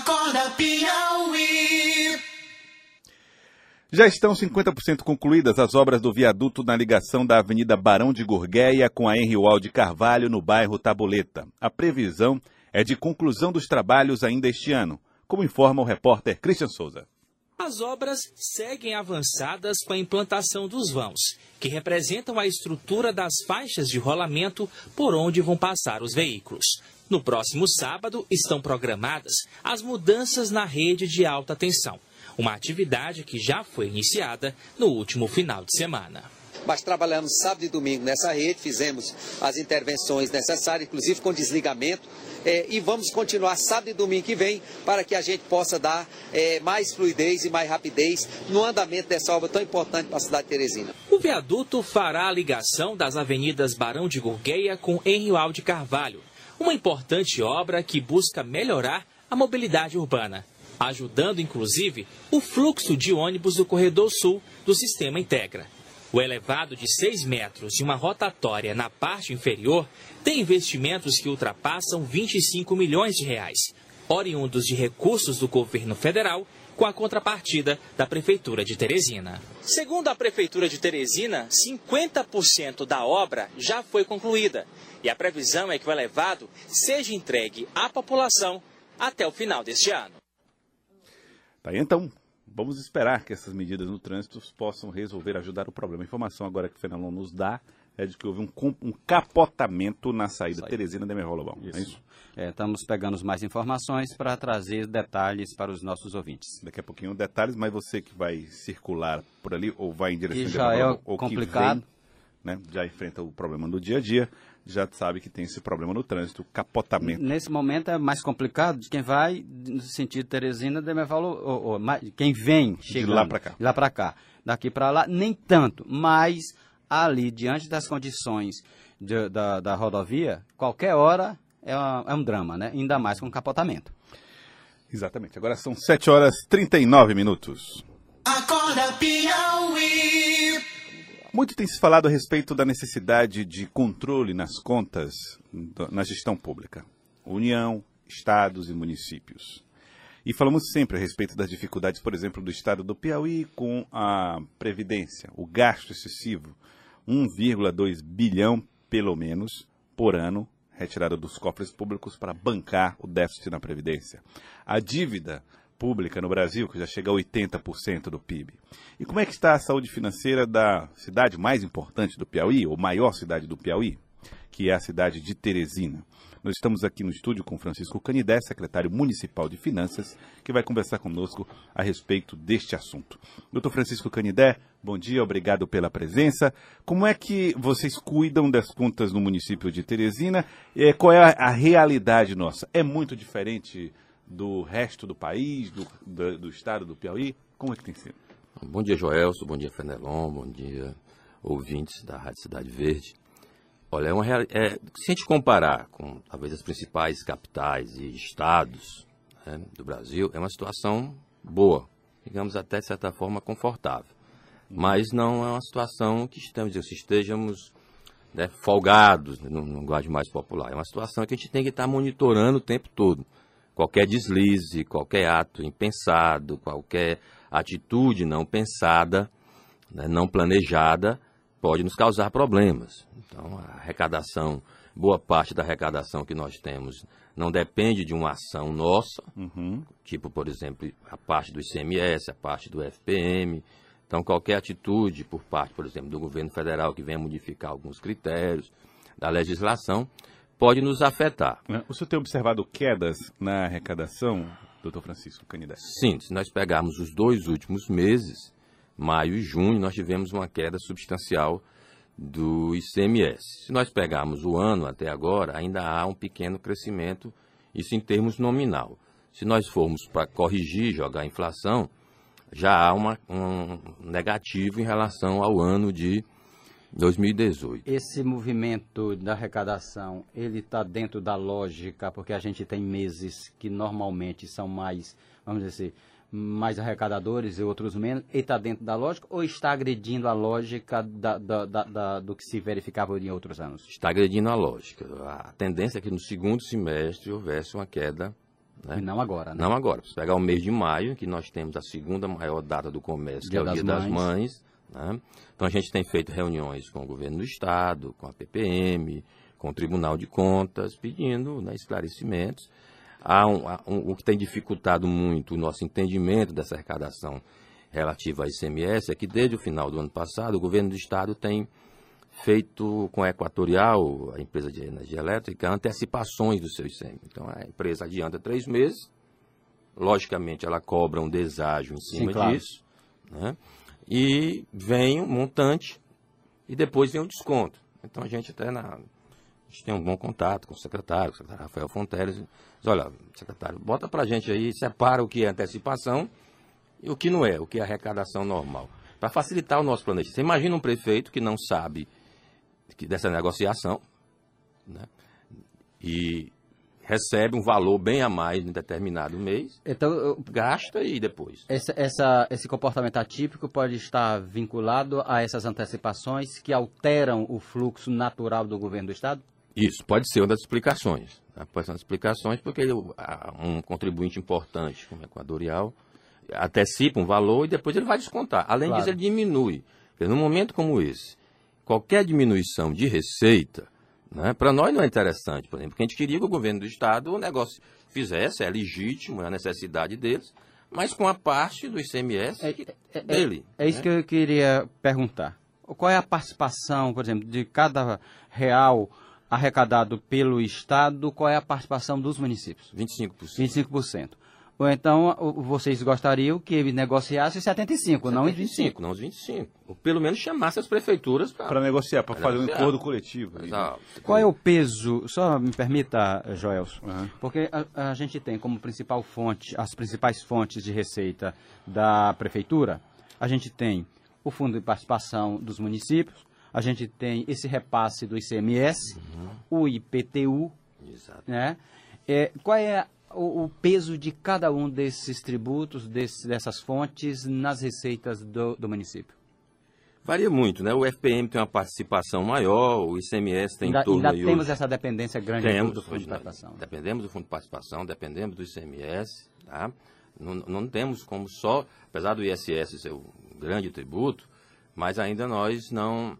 Acorda Piauí. Já estão 50% concluídas as obras do viaduto na ligação da Avenida Barão de Gurgueia com a Henri Wald Carvalho, no bairro Tabuleta. A previsão é de conclusão dos trabalhos ainda este ano, como informa o repórter Christian Souza. As obras seguem avançadas com a implantação dos vãos, que representam a estrutura das faixas de rolamento por onde vão passar os veículos. No próximo sábado estão programadas as mudanças na rede de alta tensão uma atividade que já foi iniciada no último final de semana. Mas trabalhamos sábado e domingo nessa rede, fizemos as intervenções necessárias, inclusive com desligamento, é, e vamos continuar sábado e domingo que vem para que a gente possa dar é, mais fluidez e mais rapidez no andamento dessa obra tão importante para a cidade de Teresina. O viaduto fará a ligação das avenidas Barão de Gurgueia com Henrique de Carvalho, uma importante obra que busca melhorar a mobilidade urbana ajudando inclusive o fluxo de ônibus do corredor sul do sistema Integra. O elevado de 6 metros e uma rotatória na parte inferior tem investimentos que ultrapassam 25 milhões de reais, oriundos de recursos do governo federal com a contrapartida da Prefeitura de Teresina. Segundo a Prefeitura de Teresina, 50% da obra já foi concluída e a previsão é que o elevado seja entregue à população até o final deste ano. Tá, então, vamos esperar que essas medidas no trânsito possam resolver, ajudar o problema. A informação agora que o Fenelon nos dá é de que houve um, um capotamento na saída Sai. Teresina de Merrolobão. Isso. É isso? É, estamos pegando mais informações para trazer detalhes para os nossos ouvintes. Daqui a pouquinho detalhes, mas você que vai circular por ali ou vai em direção e já é ou complicado. Vem, né, já enfrenta o problema do dia a dia já sabe que tem esse problema no trânsito, capotamento. Nesse momento é mais complicado de quem vai no sentido Teresina, ou, ou, ou, quem vem chegando, de lá para cá. lá para cá. Daqui para lá, nem tanto, mas ali, diante das condições de, da, da rodovia, qualquer hora é, uma, é um drama, né? Ainda mais com capotamento. Exatamente. Agora são 7 horas e 39 minutos. Acorda, Piauí. Muito tem se falado a respeito da necessidade de controle nas contas na gestão pública. União, estados e municípios. E falamos sempre a respeito das dificuldades, por exemplo, do estado do Piauí com a previdência, o gasto excessivo, 1,2 bilhão pelo menos por ano retirado dos cofres públicos para bancar o déficit na previdência. A dívida pública no Brasil, que já chega a 80% do PIB. E como é que está a saúde financeira da cidade mais importante do Piauí, ou maior cidade do Piauí, que é a cidade de Teresina? Nós estamos aqui no estúdio com Francisco Canidé, secretário municipal de Finanças, que vai conversar conosco a respeito deste assunto. Doutor Francisco Canidé, bom dia, obrigado pela presença. Como é que vocês cuidam das contas no município de Teresina? qual é a realidade nossa? É muito diferente do resto do país, do, do, do, estado do Piauí? Como é que tem sido? Bom dia, Joelso, bom dia, Fenelon, bom dia, ouvintes da Rádio Cidade Verde. Olha, é uma, é, se a gente comparar com talvez as principais capitais e estados né, do Brasil, é uma situação boa, digamos até de certa forma confortável. Mas não é uma situação que estamos, estejamos né, folgados, no linguagem mais popular. É uma situação que a gente tem que estar monitorando o tempo todo qualquer deslize, qualquer ato impensado, qualquer atitude não pensada, né, não planejada, pode nos causar problemas. Então, a arrecadação, boa parte da arrecadação que nós temos não depende de uma ação nossa, uhum. tipo, por exemplo, a parte do ICMS, a parte do FPM. Então, qualquer atitude por parte, por exemplo, do governo federal que venha modificar alguns critérios da legislação, pode nos afetar. É, o senhor tem observado quedas na arrecadação, doutor Francisco Canidé? Sim, se nós pegarmos os dois últimos meses, maio e junho, nós tivemos uma queda substancial do ICMS. Se nós pegarmos o ano até agora, ainda há um pequeno crescimento, isso em termos nominal. Se nós formos para corrigir, jogar a inflação, já há uma, um negativo em relação ao ano de 2018. Esse movimento da arrecadação, ele está dentro da lógica, porque a gente tem meses que normalmente são mais, vamos dizer assim, mais arrecadadores e outros menos, ele está dentro da lógica ou está agredindo a lógica da, da, da, do que se verificava em outros anos? Está agredindo a lógica. A tendência é que no segundo semestre houvesse uma queda Né? E não agora, né? Não agora. Se pegar o mês de maio, que nós temos a segunda maior data do comércio, dia que é o Dia das Mães. Né? Então a gente tem feito reuniões com o governo do Estado, com a PPM, com o Tribunal de Contas, pedindo né, esclarecimentos. Há um, há um, o que tem dificultado muito o nosso entendimento dessa arrecadação relativa à ICMS é que desde o final do ano passado o governo do Estado tem feito com a Equatorial, a empresa de energia elétrica, antecipações do seu ICM. Então a empresa adianta três meses, logicamente ela cobra um deságio em cima Sim, claro. disso, né? E vem um montante e depois vem o um desconto. Então a gente até na, a gente tem um bom contato com o secretário, o secretário Rafael Fonteles, diz, olha, secretário, bota para a gente aí, separa o que é antecipação e o que não é, o que é arrecadação normal. Para facilitar o nosso planejamento. Você imagina um prefeito que não sabe que dessa negociação, né? E recebe um valor bem a mais em determinado mês, então eu, gasta e depois. Essa, essa, esse comportamento atípico pode estar vinculado a essas antecipações que alteram o fluxo natural do governo do Estado? Isso, pode ser uma das explicações. Né? Pode ser uma das explicações porque ele, um contribuinte importante, como o Equatorial, antecipa um valor e depois ele vai descontar. Além claro. disso, ele diminui. Porque num momento como esse, qualquer diminuição de receita, né, para nós não é interessante, por exemplo, porque a gente queria que o governo do Estado o negócio fizesse, é legítimo, é a necessidade deles, mas com a parte do ICMS é, é, dele. É, é isso né? que eu queria perguntar. Qual é a participação, por exemplo, de cada real arrecadado pelo Estado, qual é a participação dos municípios? 25%. 25%. Ou então vocês gostariam que ele negociasse 75, 75 não os 25. Não os 25. Ou pelo menos chamasse as prefeituras para negociar, para fazer um acordo coletivo. Exato. Qual é o peso, só me permita, Joelson, uhum. porque a, a, gente tem como principal fonte, as principais fontes de receita da prefeitura, a gente tem o fundo de participação dos municípios, a gente tem esse repasse do ICMS, uhum. o IPTU, Exato. né? É, qual é o, o, peso de cada um desses tributos, desse, dessas fontes, nas receitas do, do, município? Varia muito, né? O FPM tem uma participação maior, o ICMS tem ainda, em torno... Ainda temos hoje, essa dependência grande temos, do Fundo de Participação. Dependemos do Fundo de Participação, dependemos do ICMS, tá? Não, não temos como só, apesar do ISS ser um grande tributo, mas ainda nós não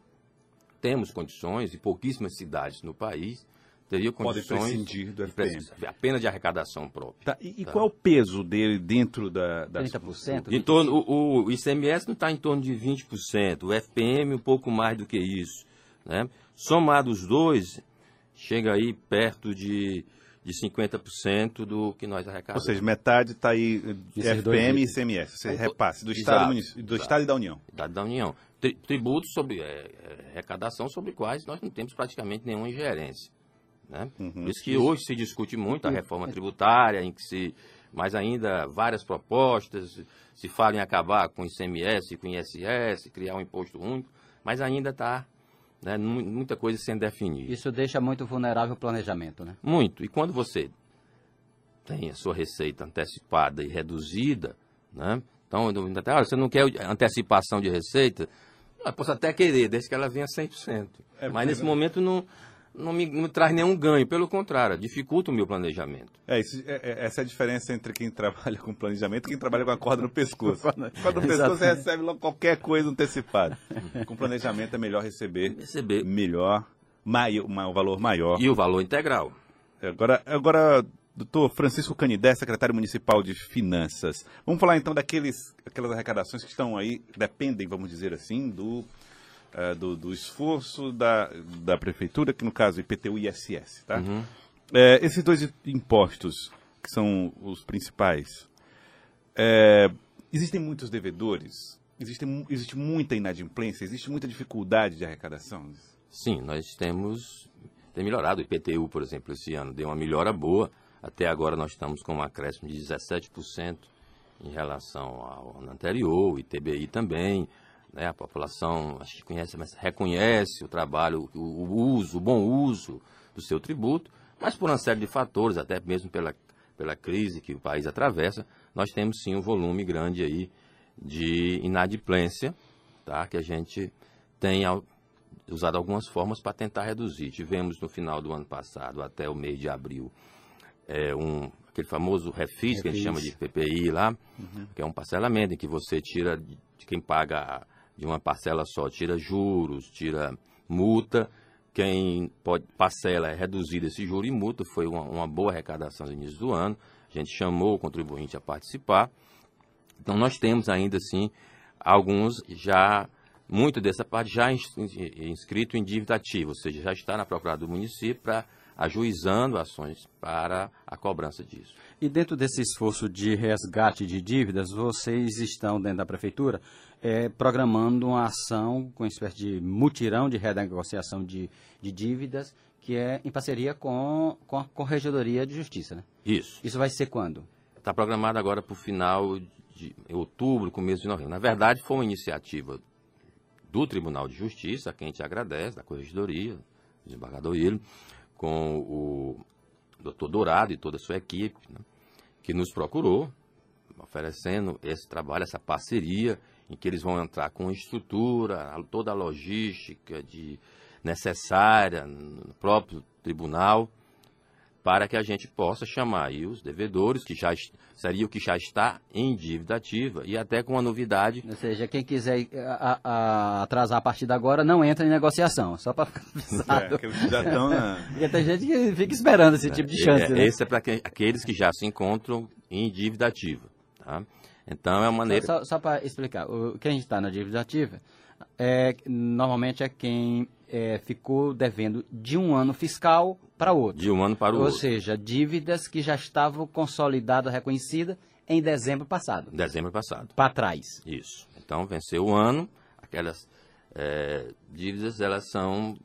temos condições, e pouquíssimas cidades no país, teria condições Pode prescindir do FPM. De, apenas de arrecadação própria. Tá, e, tá. qual é o peso dele dentro da... Das... 30%? Em torno, o, o ICMS não está em torno de 20%, o FPM um pouco mais do que isso. Né? Somado os dois, chega aí perto de, de 50% do que nós arrecadamos. Ou seja, metade está aí de FPM e ICMS, você repasse do, Estado, exato, do Estado e da União. Estado e da União. Tributos sobre é, arrecadação sobre quais nós não temos praticamente nenhuma ingerência. Né? Uhum. Por isso que hoje se discute muito a reforma tributária, em que se, mas ainda várias propostas, se fala em acabar com o ICMS, com o ISS, criar um imposto único, mas ainda está né, muita coisa sendo definida. Isso deixa muito vulnerável o planejamento, né? Muito. E quando você tem a sua receita antecipada e reduzida, né? Então, ah, você não quer antecipação de receita? Eu posso até querer, desde que ela venha 100%. É, mas nesse momento não não me, não me, traz nenhum ganho, pelo contrário, dificulta o meu planejamento. É, isso, é, é, essa é a diferença entre quem trabalha com planejamento e quem trabalha com a corda no pescoço. corda no pescoço você recebe logo qualquer coisa antecipada. com planejamento é melhor receber, receber. melhor, mai, um valor maior. E o valor integral. Agora, agora doutor Francisco Canidé, secretário municipal de Finanças. Vamos falar então daqueles, aquelas arrecadações que estão aí, dependem, vamos dizer assim, do uh, do, do, esforço da, da prefeitura, que no caso IPTU e ISS. Tá? Uhum. É, esses dois impostos, que são os principais, é, existem muitos devedores, existe, existe muita inadimplência, existe muita dificuldade de arrecadação? Sim, nós temos tem melhorado. O IPTU, por exemplo, esse ano deu uma melhora boa. Até agora nós estamos com um acréscimo de 17% em relação ao ano anterior, o ITBI também. Né? A população acho que conhece, mas reconhece o trabalho, o, o uso, o bom uso do seu tributo, mas por uma série de fatores, até mesmo pela, pela crise que o país atravessa, nós temos sim um volume grande aí de inadimplência, tá? que a gente tem usado algumas formas para tentar reduzir. Tivemos no final do ano passado, até o mês de abril, é, um, aquele famoso refis, que a gente chama de PPI lá, que é um parcelamento em que você tira de quem paga de uma parcela só, tira juros, tira multa. Quem pode parcela é reduzida esse juro e multa. Foi uma, uma boa arrecadação no início do ano. A gente chamou o contribuinte a participar. Então nós temos ainda assim alguns já muito dessa parte já ins- inscrito em dívida ativa, ou seja, já está na Procuradoria do município para ajuizando ações para a cobrança disso. E dentro desse esforço de resgate de dívidas, vocês estão dentro da prefeitura eh, programando uma ação com uma espécie de mutirão de renegociação de, de dívidas, que é em parceria com, com a Corregedoria de Justiça, né? Isso. Isso vai ser quando? Está programado agora para o final de outubro, começo de novembro. Na verdade, foi uma iniciativa do Tribunal de Justiça, a quem a gente agradece, da Corregedoria, do desembargador Ilho, com o doutor Dourado e toda a sua equipe, né, que nos procurou, oferecendo esse trabalho, essa parceria, em que eles vão entrar com estrutura, toda a logística de, necessária no próprio tribunal, para que a gente possa chamar aí os devedores, que já seria o que já está em dívida ativa, e até com uma novidade Ou seja, quem quiser a- a- a- atrasar a partir de agora não entra em negociação, só para ficar É, avisado. já estão na... Porque tem gente que fica esperando esse tipo de chance, É, né? Esse é para aqueles que já se encontram em dívida ativa. Tá? Então é uma maneira. Só, só para explicar, o, quem está na dívida ativa é, normalmente é quem é, ficou devendo de um ano fiscal para outro. De um ano para o Ou outro. seja, dívidas que já estavam consolidadas, reconhecidas em dezembro passado. Dezembro passado. Para trás. Isso. Então venceu o ano, aquelas é, dívidas elas são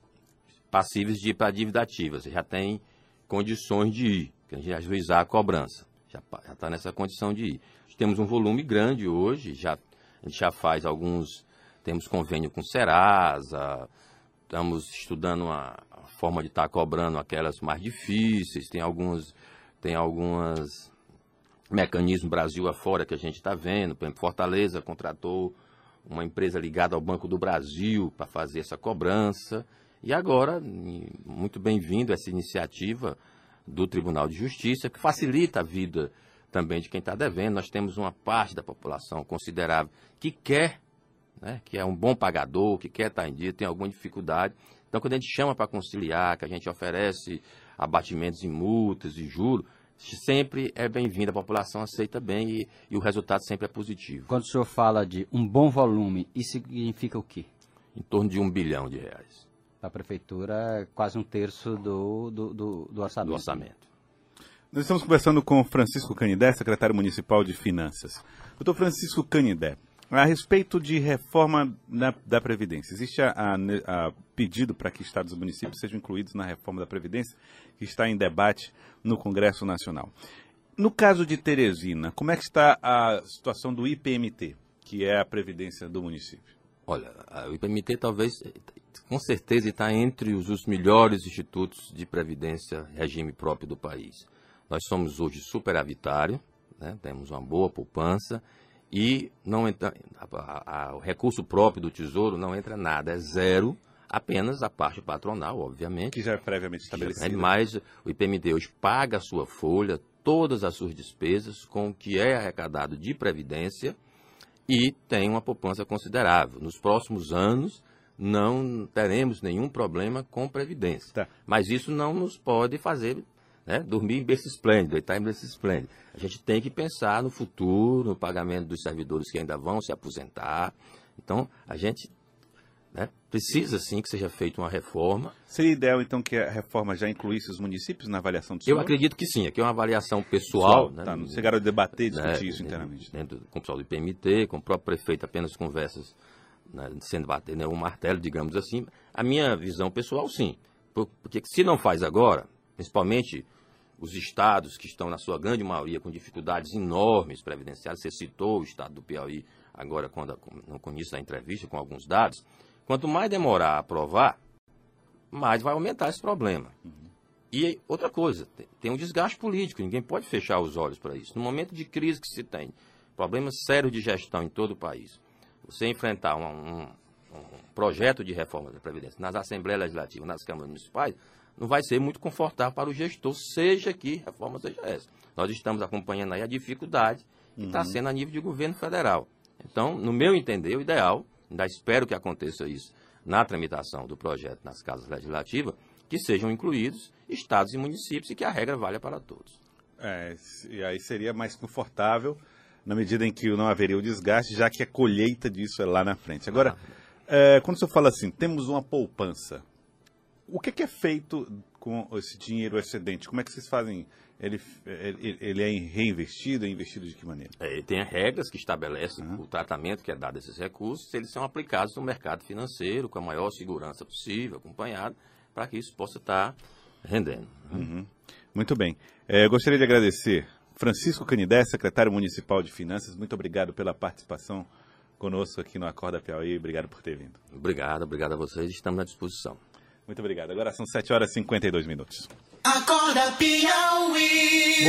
passíveis de ir para dívida ativa. Você já tem condições de ir, que a gente ajuizar a cobrança. Já está nessa condição de ir. Temos um volume grande hoje, já, a gente já faz alguns, temos convênio com Serasa, estamos estudando a, forma de estar cobrando aquelas mais difíceis, tem alguns, tem algumas mecanismos Brasil afora que a gente está vendo. Por exemplo, Fortaleza contratou uma empresa ligada ao Banco do Brasil para fazer essa cobrança. E agora, muito bem-vindo essa iniciativa do Tribunal de Justiça, que facilita a vida também de quem está devendo. Nós temos uma parte da população considerável que quer, né, que é um bom pagador, que quer estar em dia, tem alguma dificuldade. Então, quando a gente chama para conciliar, que a gente oferece abatimentos em multas e juros, sempre é bem-vindo, a população aceita bem e, e o resultado sempre é positivo. Quando o senhor fala de um bom volume, isso significa o quê? Em torno de um bilhão de reais Para a prefeitura, é quase um terço do, do, do, do orçamento. do orçamento. Nós estamos conversando com Francisco Canidé, secretário municipal de Finanças. Doutor Francisco Canidé, a respeito de reforma da, da Previdência, existe a, a- a pedido para que estados e municípios sejam incluídos na reforma da Previdência, que está em debate no Congresso Nacional. No caso de Teresina, como é que está a situação do IPMT, que é a Previdência do município? Olha, o IPMT talvez, com certeza, está entre os, os melhores institutos de previdência regime próprio do país. Nós somos hoje superavitário, né, temos uma boa poupança e não entra, a- a- o recurso próprio do Tesouro não entra nada, é zero, apenas a parte patronal, obviamente. Que já é previamente estabelecido. Mas o IPMT hoje paga a sua folha, todas as suas despesas com o que é arrecadado de previdência e tem uma poupança considerável. Nos próximos anos não teremos nenhum problema com previdência. Tá. Mas isso não nos pode fazer né, dormir em berço esplêndido, deitar em berço esplêndido. A gente tem que pensar no futuro, no pagamento dos servidores que ainda vão se aposentar. Então, a gente né, precisa sim que seja feita uma reforma. Seria ideal, então, que a reforma já incluísse os municípios na avaliação do Eu senhor? acredito que sim, aqui é uma avaliação pessoal. né, Tá, não chegaram a debater e né, discutir isso internamente. Dentro, com o pessoal do IPMT, com o próprio prefeito, apenas conversas né, sendo bater né, um martelo, digamos assim. A minha visão pessoal, sim. Por- Porque se não faz agora, principalmente os estados que estão, na sua grande maioria, com dificuldades enormes previdenciárias, você citou o estado do Piauí agora, quando, no início da entrevista, com alguns dados, quanto mais demorar a aprovar, mais vai aumentar esse problema. E outra coisa, tem- tem um desgaste político, ninguém pode fechar os olhos para isso. No momento de crise que se tem, problemas sérios de gestão em todo o país, você enfrentar um, um- um projeto de reforma da Previdência nas Assembleias Legislativas, nas câmaras municipais, não vai ser muito confortável para o gestor, seja que reforma seja essa. Nós estamos acompanhando aí a dificuldade que está sendo a nível de governo federal. Então, no meu entender, o ideal, ainda espero que aconteça isso na tramitação do projeto nas casas legislativas, que sejam incluídos estados e municípios e que a regra valha para todos. É, e aí seria mais confortável na medida em que não haveria o desgaste, já que a colheita disso é lá na frente. Agora, é, quando você fala assim, temos uma poupança, o que, que é feito com esse dinheiro excedente? Como é que vocês fazem? Ele, ele, ele é reinvestido? É investido de que maneira? É, tem regras que estabelecem o tratamento que é dado a esses recursos, se eles são aplicados no mercado financeiro com a maior segurança possível, acompanhado, para que isso possa estar rendendo. Muito bem. É, gostaria de agradecer Francisco Canidé, secretário municipal de Finanças. Muito obrigado pela participação conosco aqui no Acorda Piauí. Obrigado por ter vindo. Obrigado, obrigado a vocês, estamos à disposição. Muito obrigado. Agora são 7 horas e 52 minutos. Acorda Piauí.